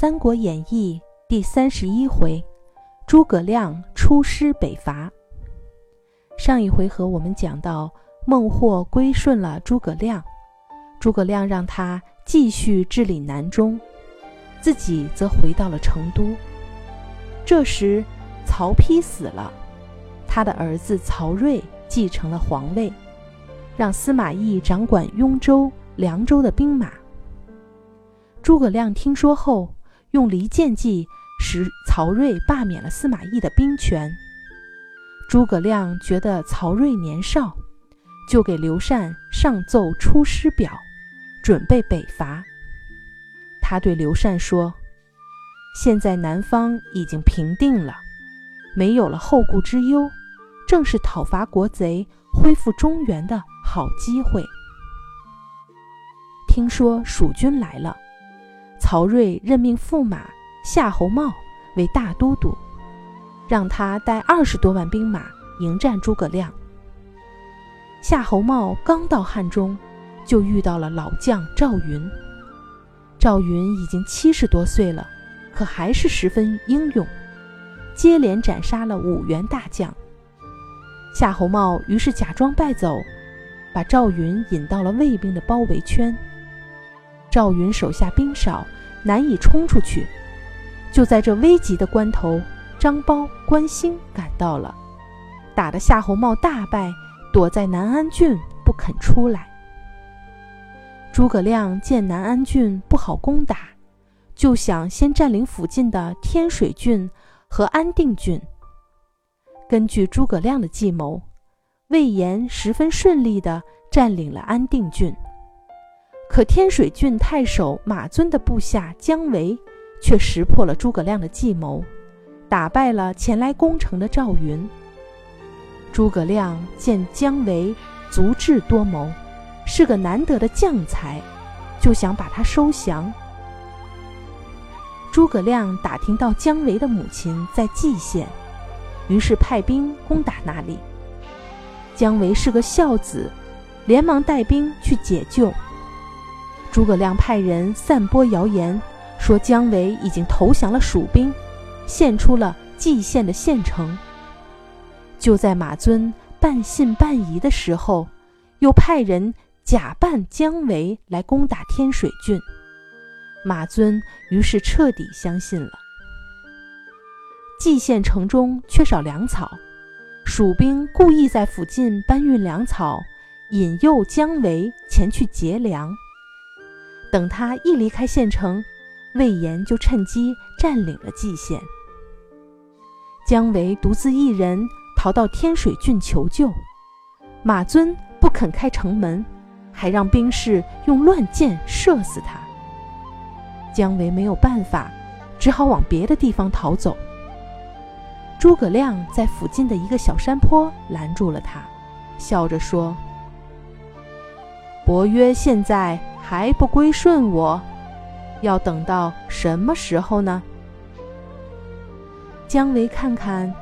三国演义》第三十一回，诸葛亮出师北伐。上一回合我们讲到，孟获归顺了诸葛亮，诸葛亮让他继续治理南中，自己则回到了成都。这时，曹丕死了，他的儿子曹睿继承了皇位，让司马懿掌管雍州、凉州的兵马。诸葛亮听说后，用离间计使曹睿罢免了司马懿的兵权。诸葛亮觉得曹睿年少，就给刘禅上奏出师表，准备北伐。他对刘禅说：“现在南方已经平定了，没有了后顾之忧，正是讨伐国贼、恢复中原的好机会。”听说蜀军来了。曹睿任命驸马夏侯茂为大都督，让他带二十多万兵马迎战诸葛亮。夏侯茂刚到汉中，就遇到了老将赵云。赵云已经七十多岁了，可还是十分英勇，接连斩杀了五员大将。夏侯茂于是假装败走，把赵云引到了魏兵的包围圈。赵云手下兵少，难以冲出去。就在这危急的关头，张苞、关兴赶到了，打得夏侯茂大败，躲在南安郡不肯出来。诸葛亮见南安郡不好攻打，就想先占领附近的天水郡和安定郡。根据诸葛亮的计谋，魏延十分顺利地占领了安定郡。可天水郡太守马尊的部下姜维却识破了诸葛亮的计谋，打败了前来攻城的赵云。诸葛亮见姜维足智多谋，是个难得的将才，就想把他收降。诸葛亮打听到姜维的母亲在蓟县，于是派兵攻打那里。姜维是个孝子，连忙带兵去解救。诸葛亮派人散播谣言，说姜维已经投降了蜀兵，献出了蓟县的县城。就在马尊半信半疑的时候，又派人假扮姜维来攻打天水郡。马尊于是彻底相信了。蓟县城中缺少粮草，蜀兵故意在附近搬运粮草，引诱姜维前去劫粮。等他一离开县城，魏延就趁机占领了蓟县。姜维独自一人逃到天水郡求救，马尊不肯开城门，还让兵士用乱箭射死他。姜维没有办法，只好往别的地方逃走。诸葛亮在附近的一个小山坡拦住了他，笑着说：“伯约现在。”还不归顺我，要等到什么时候呢？姜维看看，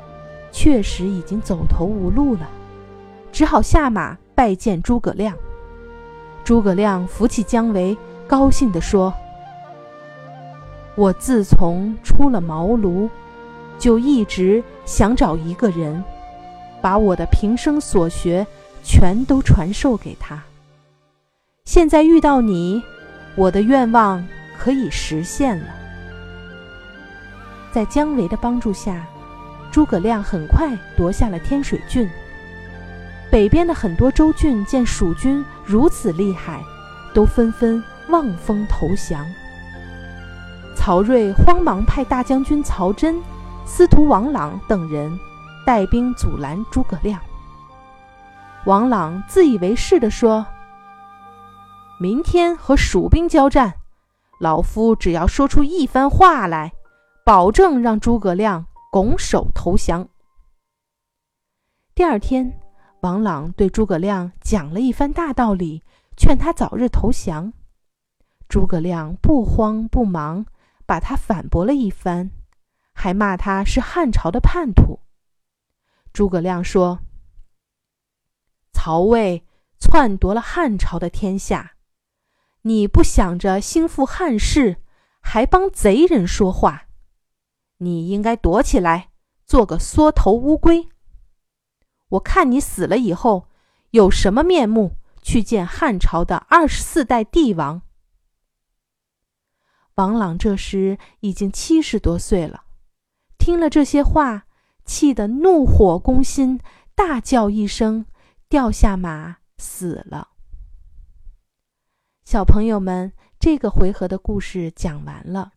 确实已经走投无路了，只好下马拜见诸葛亮。诸葛亮扶起姜维，高兴地说：“我自从出了茅庐，就一直想找一个人，把我的平生所学全都传授给他。”现在遇到你，我的愿望可以实现了。在姜维的帮助下，诸葛亮很快夺下了天水郡。北边的很多州郡见蜀军如此厉害，都纷纷望风投降。曹睿慌忙派大将军曹真、司徒王朗等人带兵阻拦诸葛亮。王朗自以为是地说。明天和蜀兵交战，老夫只要说出一番话来，保证让诸葛亮拱手投降。第二天，王朗对诸葛亮讲了一番大道理，劝他早日投降。诸葛亮不慌不忙，把他反驳了一番，还骂他是汉朝的叛徒。诸葛亮说：“曹魏篡夺了汉朝的天下。”你不想着兴复汉室，还帮贼人说话，你应该躲起来，做个缩头乌龟。我看你死了以后，有什么面目去见汉朝的二十四代帝王？”王朗这时已经七十多岁了，听了这些话，气得怒火攻心，大叫一声，掉下马死了。小朋友们，这个回合的故事讲完了。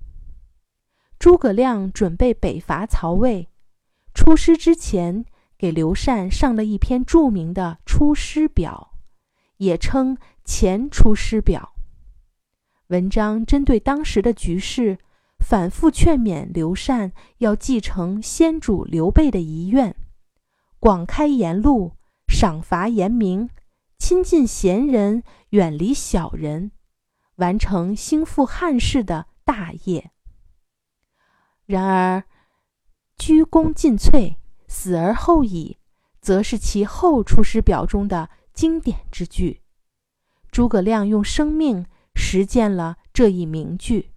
诸葛亮准备北伐曹魏，出师之前，给刘禅上了一篇著名的《出师表》，也称《前出师表》。文章针对当时的局势，反复劝勉刘禅要继承先主刘备的遗愿，广开言路，赏罚严明，亲近贤人，远离小人，完成兴复汉室的大业。然而，鞠躬尽瘁，死而后已，则是其后出师表中的经典之句。诸葛亮用生命。实践了这一名句。